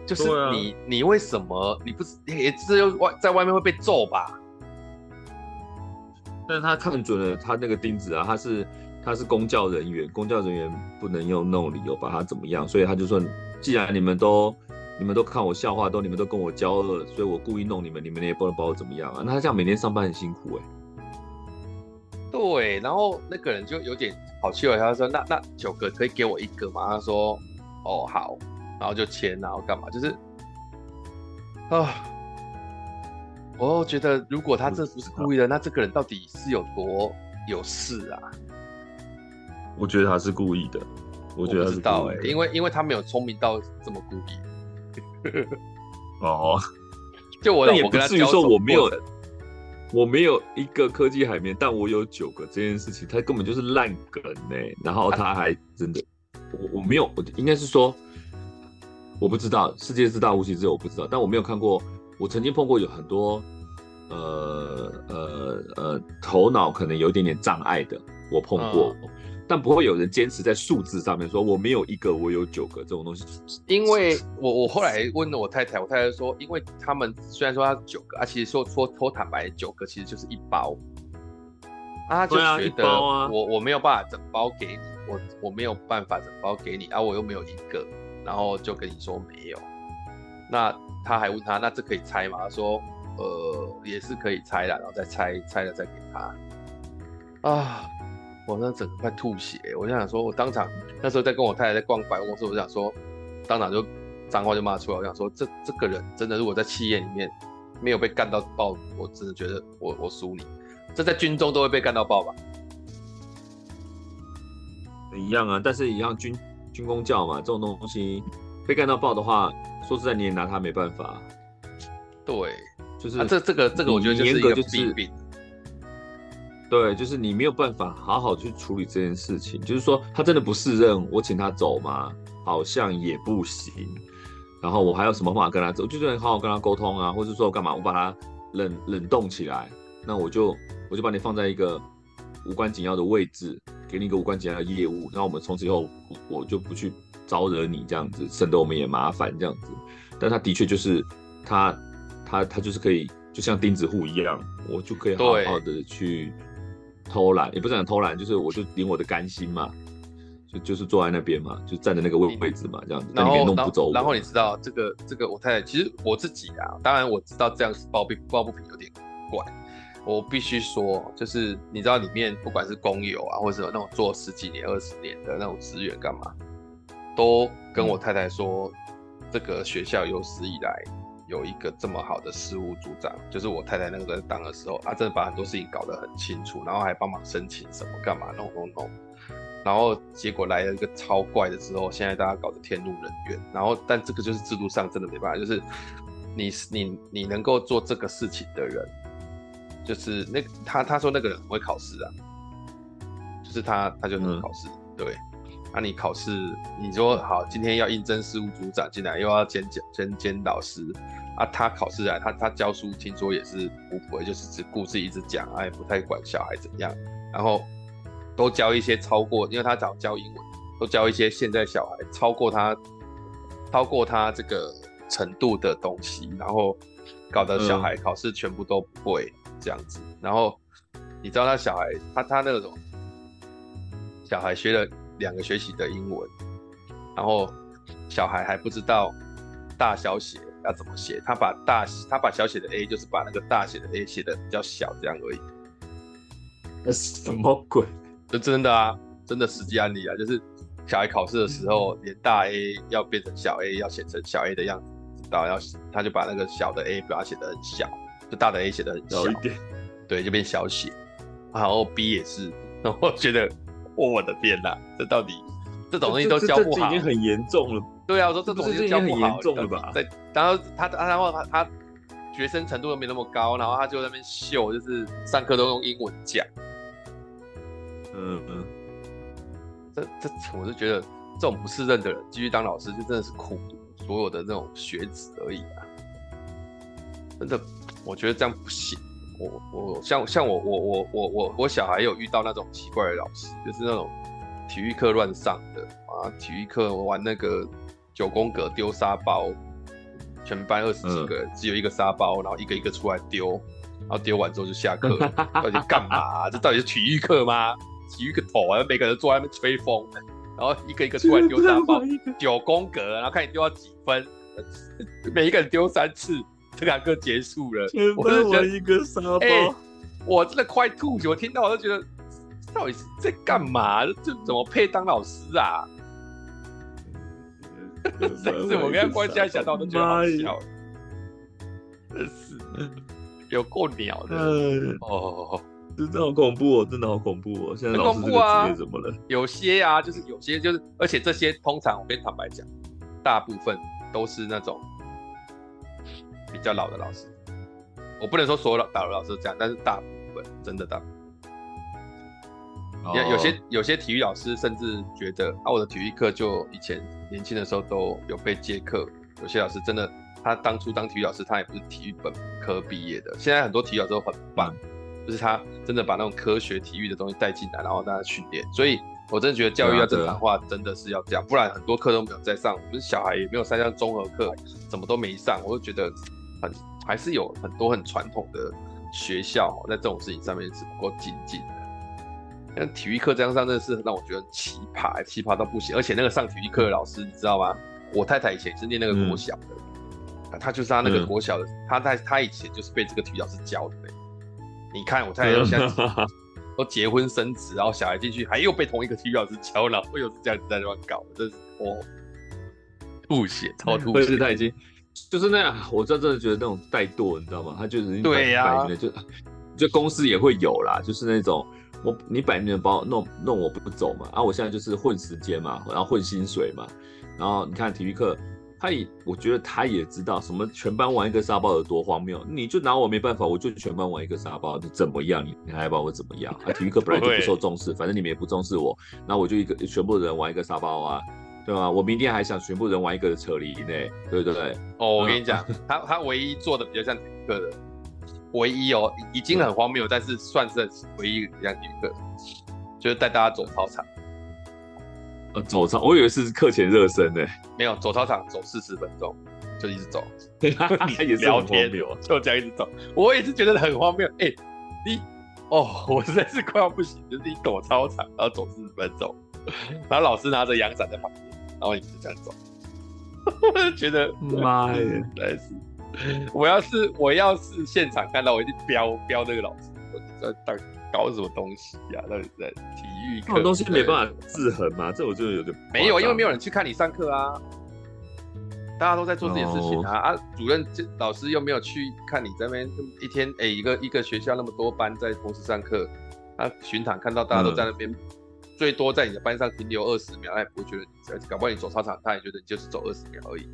就是你、啊、你为什么你不是也只有外在外面会被揍吧？但是他看准了他那个钉子啊，他是他是公教人员，公教人员不能用那种理由把他怎么样，所以他就说，既然你们都你们都看我笑话，都你们都跟我交恶，所以我故意弄你们，你们也不能把我怎么样啊？那他这样每天上班很辛苦哎、对，然后那个人就有点好气了，他说那那九个可以给我一个吗？他说哦好，然后就签，然后干嘛？就是啊。我觉得，如果他这不是故意的，那这个人到底是有多有事啊？我觉得他是故意的。我觉得他是故意的。我知道哎、欸，因为因为他没有聪明到这么故意。哦，就我也不至于说我没有，我没有一个科技海绵，但我有九个这件事情，他根本就是烂梗呢、欸。然后他 还真的，我我没有，我应该是说，我不知道世界之大无奇之有，我不知道，但我没有看过。我曾经碰过有很多，呃呃呃，头脑可能有一点点障碍的，我碰过，嗯、但不会有人坚持在数字上面说我没有一个，我有九个这种东西。因为我我后来问了我太太，我太太说，因为他们虽然说他九个，啊，其实说说说坦白，九个其实就是一包，啊，就觉得我、啊、我没有办法整包给你，我我没有办法整包给你，啊，我又没有一个，然后就跟你说没有，那。他还问他，那这可以拆吗？他说，呃，也是可以拆的，然后再拆，拆了再给他。啊，我那整个快吐血，我就想说，我当场那时候在跟我太太在逛百货公司，我想说，当场就脏话就骂出来，我想说，这这个人真的如果在企业里面没有被干到爆，我真的觉得我我输你。这在军中都会被干到爆吧？一样啊，但是一样军军公教嘛，这种东西。被干到爆的话，说实在你也拿他没办法。对，就是、啊、这这个这个，我觉得就是一个弊病。对，就是你没有办法好好去处理这件事情。就是说，他真的不适任，我请他走吗？好像也不行。然后我还有什么办法跟他走？就算好好跟他沟通啊，或者说干嘛？我把他冷冷冻起来，那我就我就把你放在一个无关紧要的位置，给你一个无关紧要的业务。那我们从此以后，我就不去。招惹你这样子，省得我们也麻烦这样子，但他的确就是他，他他就是可以，就像钉子户一样，我就可以好好的去偷懒，也不是讲偷懒，就是我就领我的甘心嘛，就就是坐在那边嘛，就站在那个位位置嘛，这样子，然后弄不走。然后你知道这个这个我太太，其实我自己啊，当然我知道这样是抱不抱不平有点怪，我必须说，就是你知道里面不管是工友啊，或者是有那种做十几年、二十年的那种职员干嘛？都跟我太太说，这个学校有史以来有一个这么好的事务组长，就是我太太那个在当的时候，啊真的把很多事情搞得很清楚，然后还帮忙申请什么干嘛弄弄弄，然后结果来了一个超怪的之后，现在大家搞得天怒人怨，然后但这个就是制度上真的没办法，就是你你你能够做这个事情的人，就是那他他说那个人很会考试啊，就是他他就能考试，嗯、对。那、啊、你考试，你说好，今天要应征事务组长进来，又要兼兼兼兼导师啊。他考试来，他他教书，听说也是不会，就是只顾自己一直讲，哎，不太管小孩怎样。然后都教一些超过，因为他早教英文，都教一些现在小孩超过他超过他这个程度的东西，然后搞得小孩考试全部都不会这样子。嗯、然后你知道他小孩，他他那种小孩学了。两个学期的英文，然后小孩还不知道大小写要怎么写，他把大他把小写的 A 就是把那个大写的 A 写的比较小这样而已。那什么鬼？这真的啊，真的实际案例啊，就是小孩考试的时候，连大 A 要变成小 A，要写成小 A 的样子，知道要他就把那个小的 A 把它写的很小，就大的 A 写的很小一点，对，就变小写。然后 B 也是，然后我觉得。我的天呐，这到底这种东西都教不好，已经很严重了。对啊，我说这种东西教不好，很严重了吧？对，然后他他然后他他学生程度又没那么高，然后他就在那边秀，就是上课都用英文讲。嗯嗯，这这我是觉得这种不胜任的人继续当老师，就真的是苦所有的那种学子而已啊。真的，我觉得这样不行。我我像像我我我我我我小孩有遇到那种奇怪的老师，就是那种体育课乱上的啊，体育课玩那个九宫格丢沙包，全班二十几个人，只有一个沙包，然后一个一个出来丢，然后丢完之后就下课，到底干嘛、啊？这到底是体育课吗？体育个头啊！每个人坐在那边吹风，然后一个一个出来丢沙包，九宫格，然后看你丢到几分，每一个人丢三次，这堂课结束了。我就觉得一个沙包，欸、我真的快吐血！我听到我都觉得，到底是在干嘛？这怎么配当老师啊？但是我跟他关系，想到都觉得好笑，真是有够鸟的哦。真的好恐怖哦！真的好恐怖哦！现在老师这个职业怎么了？啊、有些啊，就是有些就是，而且这些通常我跟你坦白讲，大部分都是那种比较老的老师。我不能说所有老老的老师都这样，但是大部分真的大部分。有有些有些体育老师甚至觉得啊，我的体育课就以前年轻的时候都有被借课。有些老师真的，他当初当体育老师，他也不是体育本科毕业的。现在很多体育老师都很棒。就是他真的把那种科学体育的东西带进来，然后大家训练。所以我真的觉得教育要正常化，真的是要这样，不然很多课都没有在上。不是小孩也没有参加综合课，什么都没上。我就觉得很还是有很多很传统的学校在这种事情上面是不够精进的。像体育课这样上，真的是让我觉得奇葩，奇葩到不行。而且那个上体育课的老师，你知道吗？我太太以前是念那个国小的，嗯、他就是他那个国小的，嗯、他在他以前就是被这个体育老师教的。你看，我太太现在 都结婚生子，然后小孩进去，还又被同一个体育老师教了，又是这样子在那边搞，真是哦，吐血，超吐血。他已经就是那样，我真真的觉得那种怠惰，你知道吗？他就是对呀，就就公司也会有啦，就是那种我你摆明了把我弄弄我不走嘛，啊，我现在就是混时间嘛，然后混薪水嘛，然后你看体育课。他也，我觉得他也知道什么全班玩一个沙包有多荒谬，你就拿我没办法，我就全班玩一个沙包，你怎么样？你你还把我怎么样？啊，体育课本来就不 受重视，反正你们也不重视我，那我就一个全部人玩一个沙包啊，对吧？我明天还想全部人玩一个扯铃呢，对不对？哦，我跟你讲，他他唯一做的比较像体育课的，唯一哦，已经很荒谬，但是算是唯一比较像体育课，就是带大家走操场。呃走操，我以为是课前热身呢。没有，走操场走四十分钟，就一直走。他也是聊天，就这样一直走。我也是觉得很荒谬。哎、欸，你哦，我实在是快要不行，就是你躲操场，然后走四十分钟，然后老师拿着阳伞在旁边，然后你就这样走。觉得妈呀，实在是，我要是我要是现场看到，我一定飙飙那个老师，我在当。搞什么东西呀、啊？到底在体育课？这种东西没办法制衡嘛？这我就有点没有，因为没有人去看你上课啊。大家都在做自己的事情啊、oh. 啊！主任、这老师又没有去看你这边一天，哎、欸，一个一个学校那么多班在同时上课，啊，巡堂看到大家都在那边，嗯、最多在你的班上停留二十秒，他也不会觉得你，搞不好你走操场，他也觉得你就是走二十秒而已，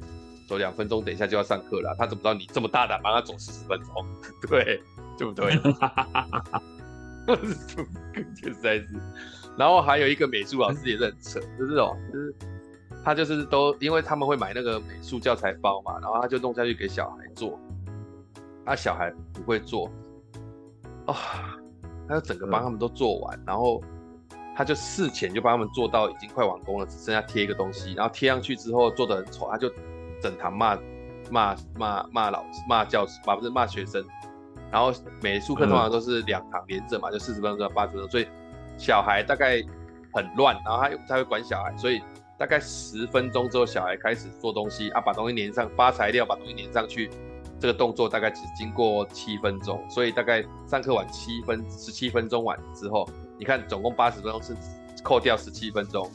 走两分钟，等一下就要上课了，他怎么知道你这么大胆帮他走四十分钟？对，对不对？就实在是，然后还有一个美术老师也是很扯，就是哦，就是他就是都因为他们会买那个美术教材包嘛，然后他就弄下去给小孩做，他小孩不会做，啊、哦，他就整个帮他们都做完，然后他就事前就帮他们做到已经快完工了，只剩下贴一个东西，然后贴上去之后做的很丑，他就整堂骂骂骂骂老师骂教师，不是骂学生。然后美术课通常都是两堂连着嘛，嗯、就四十分钟到八十分钟，所以小孩大概很乱，然后他他会管小孩，所以大概十分钟之后，小孩开始做东西啊，把东西粘上，发材料，把东西粘上去，这个动作大概只经过七分钟，所以大概上课晚七分十七分钟晚之后，你看总共八十分钟是扣掉十七分钟，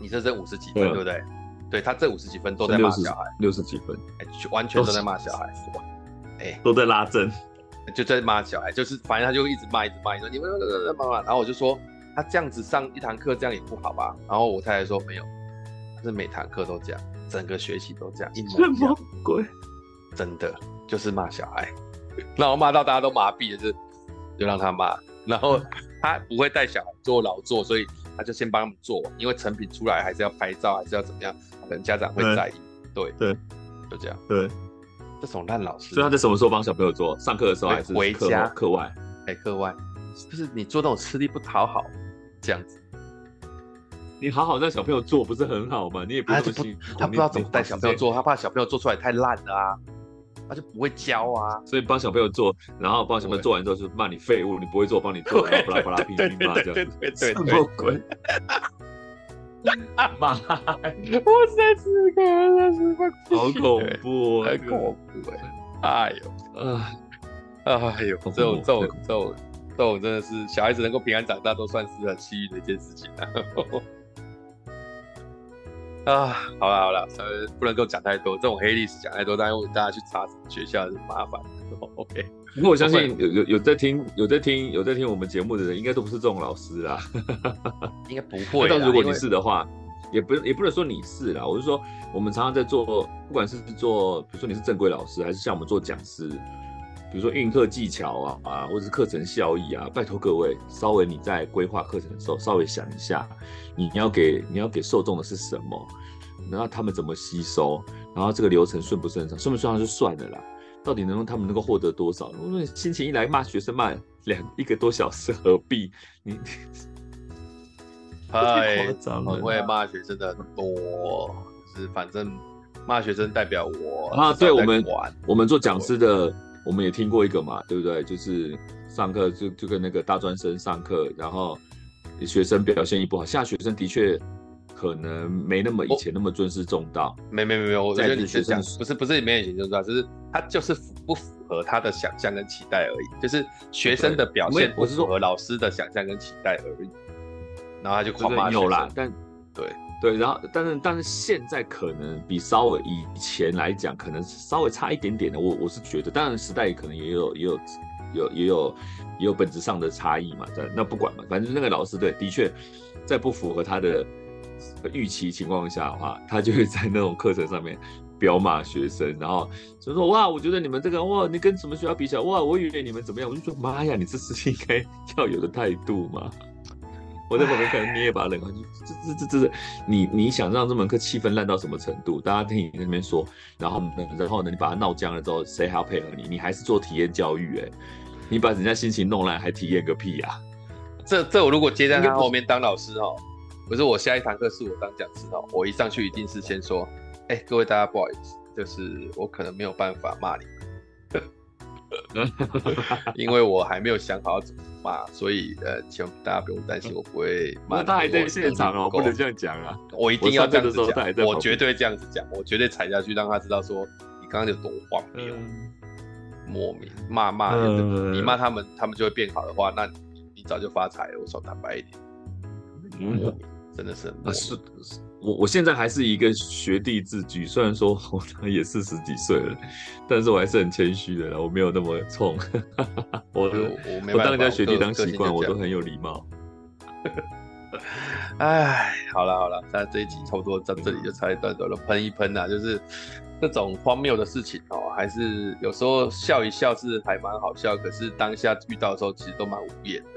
你这剩五十几分，对，不对？对，他这五十几分都在骂小孩，六十几分，哎，完全都在骂小孩。哎，都在拉针，就在骂小孩，就是反正他就一直骂，一直骂，你说你们在骂骂，然后我就说他这样子上一堂课这样也不好吧？然后我太太说没有，是每堂课都这样，整个学期都这样，一模一样。什么鬼？真的就是骂小孩，然后骂到大家都麻痹了，就就让他骂，然后他不会带小孩做劳作，所以他就先帮他们做，因为成品出来还是要拍照，还是要怎么样，可能家长会在意。对对，就这样。对。这种烂老师，所以他在什么时候帮小朋友做？上课的时候还是回家课外？哎，课外，就是你做那种吃力不讨好这样子。你好好让小朋友做不是很好吗？你也不他不他不知道怎么带小朋友做，他怕小朋友做出来太烂了啊，他就不会教啊。所以帮小朋友做，然后帮小朋友做完之后就骂你废物，你不会做，帮你做，然后巴拉巴拉拼命骂这样，对对对，什么鬼？妈，我三十个，三十个，好恐怖，很恐怖哎！哎呦，啊，哎呦，这种这种这种。这种真的是小孩子能够平安长大，都算是很幸运的一件事情啊！啊，好了好了，呃不能够讲太多，这种黑历史讲太多，但是大家去查学校是麻烦。OK，不过我相信有有有在听有在听有在听我们节目的人，应该都不是这种老师啦。应该不会。但如果你是的话，也不也不能说你是啦。我是说，我们常常在做，不管是做，比如说你是正规老师，还是像我们做讲师。比如说运课技巧啊啊，或者是课程效益啊，拜托各位，稍微你在规划课程的时候，稍微想一下，你要给你要给受众的是什么，然后他们怎么吸收，然后这个流程顺不顺畅，顺不顺畅就算了啦，到底能让他们能够获得多少？如果你心情一来骂学生骂两一个多小时，何必你？太夸张了，很会骂学生的很多，就是反正骂学生代表我啊，对我们我们做讲师的。我们也听过一个嘛，对不对？就是上课就就跟那个大专生上课，然后学生表现一不好，现在学生的确可能没那么以前那么尊师重道。没没没没，我觉得你学生不是不是没以前尊师重道，就是他就是符不符合他的想象跟期待而已，就是学生的表现不符合老师的想象跟期待而已。然后他就狂骂学生，但对。对，然后但是但是现在可能比稍微以前来讲，可能稍微差一点点的。我我是觉得，当然时代可能也有也有有也有也有本质上的差异嘛。那不管嘛，反正那个老师对，的确在不符合他的预期情况下的话，他就会在那种课程上面飙骂学生，然后就说哇，我觉得你们这个哇，你跟什么学校比起来哇，我以为你们怎么样？我就说妈呀，你这是应该 要有的态度嘛。我在旁边可能捏一把冷汗，这这这这是你你想让这门课气氛烂到什么程度？大家听你那边说，然后然后呢，你把它闹僵了之后，谁还要配合你？你还是做体验教育哎、欸？你把人家心情弄烂，还体验个屁呀、啊？这这我如果接在他后面当老师哦，不是我下一堂课是我当讲师哦，我一上去一定是先说，哎，各位大家不好意思，就是我可能没有办法骂你。因为我还没有想好要怎么骂，所以呃，请大家不用担心，我不会骂。他还在现场哦，不能这样讲啊！我一定要这样子讲，我绝对这样子讲，我绝对踩下去，让他知道说你刚刚有多荒谬、嗯、莫名骂骂、嗯，你骂他们，他们就会变好的话，那你早就发财了。我说坦白一点，莫名真的是很是。我我现在还是一个学弟自居，虽然说我也四十几岁了，但是我还是很谦虚的啦，我没有那么冲。我我，我，我当人家学弟当习惯，我都很有礼貌。哎，好了好了，那这一集差不多到这里就差一段段了，喷一喷呐，就是这种荒谬的事情哦，还是有时候笑一笑是还蛮好笑，可是当下遇到的时候其实都蛮无言的。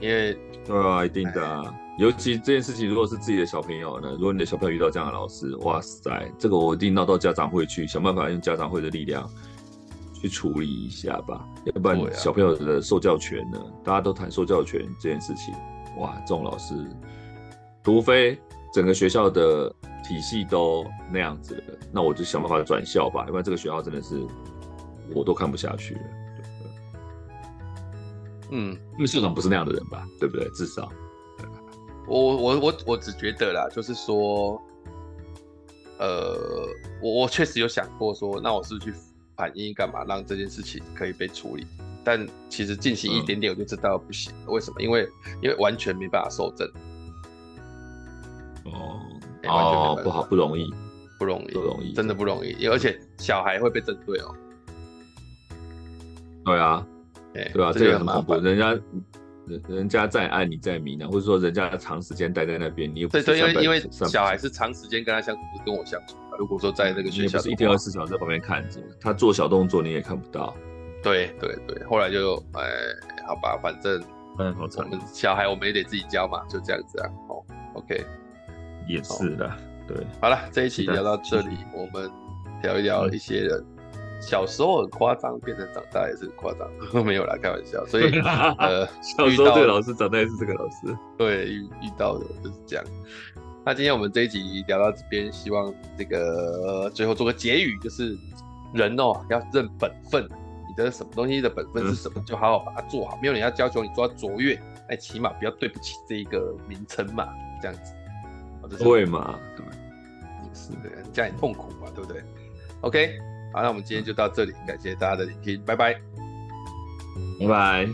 因为对啊，一定的啊，尤其这件事情如果是自己的小朋友呢，如果你的小朋友遇到这样的老师，哇塞，这个我一定闹到家长会去，想办法用家长会的力量去处理一下吧，要不然小朋友的受教权呢，大家都谈受教权这件事情，哇，这种老师，除非整个学校的体系都那样子的，那我就想办法转校吧，要不然这个学校真的是我都看不下去了。嗯，因为校长不是那样的人吧，对不对？至少，我我我我只觉得啦，就是说，呃，我我确实有想过说，那我是不是去反映干嘛，让这件事情可以被处理？但其实进行一点点，我就知道不行。嗯、为什么？因为因为完全没办法受证。哦，哦，不好，不容易，不容易，不容易，真的不容易。而且小孩会被针对哦。对啊。对啊，这个很恐怖。人家人人家在爱你在迷呢，或者说人家长时间待在那边，你又不是对对，因为因为小孩是长时间跟他相处，不是跟我相处。如果说在那个学校，是一天二十四小时在旁边看着他做小动作，你也看不到。对对对，后来就哎，好吧，反正嗯，好惨。小孩我们也得自己教嘛，就这样子啊。哦，OK，也是的，对。好了，这一期聊到这里，我们聊一聊一些人。小时候很夸张，变成长大也是很夸张，没有啦，开玩笑。所以 呃，小时候这个老师，长大也是这个老师。对，遇遇到的就是这样。那今天我们这一集聊到这边，希望这个最后做个结语，就是人哦要认本分，你的什么东西的本分是什么，就好好把它做好。没有人要要求你做到卓越，那起码不要对不起这一个名称嘛，这样子。会嘛？对，也是的，这样很痛苦嘛，对不对？OK，好，那我们今天就到这里，感谢大家的聆听，拜拜，拜拜。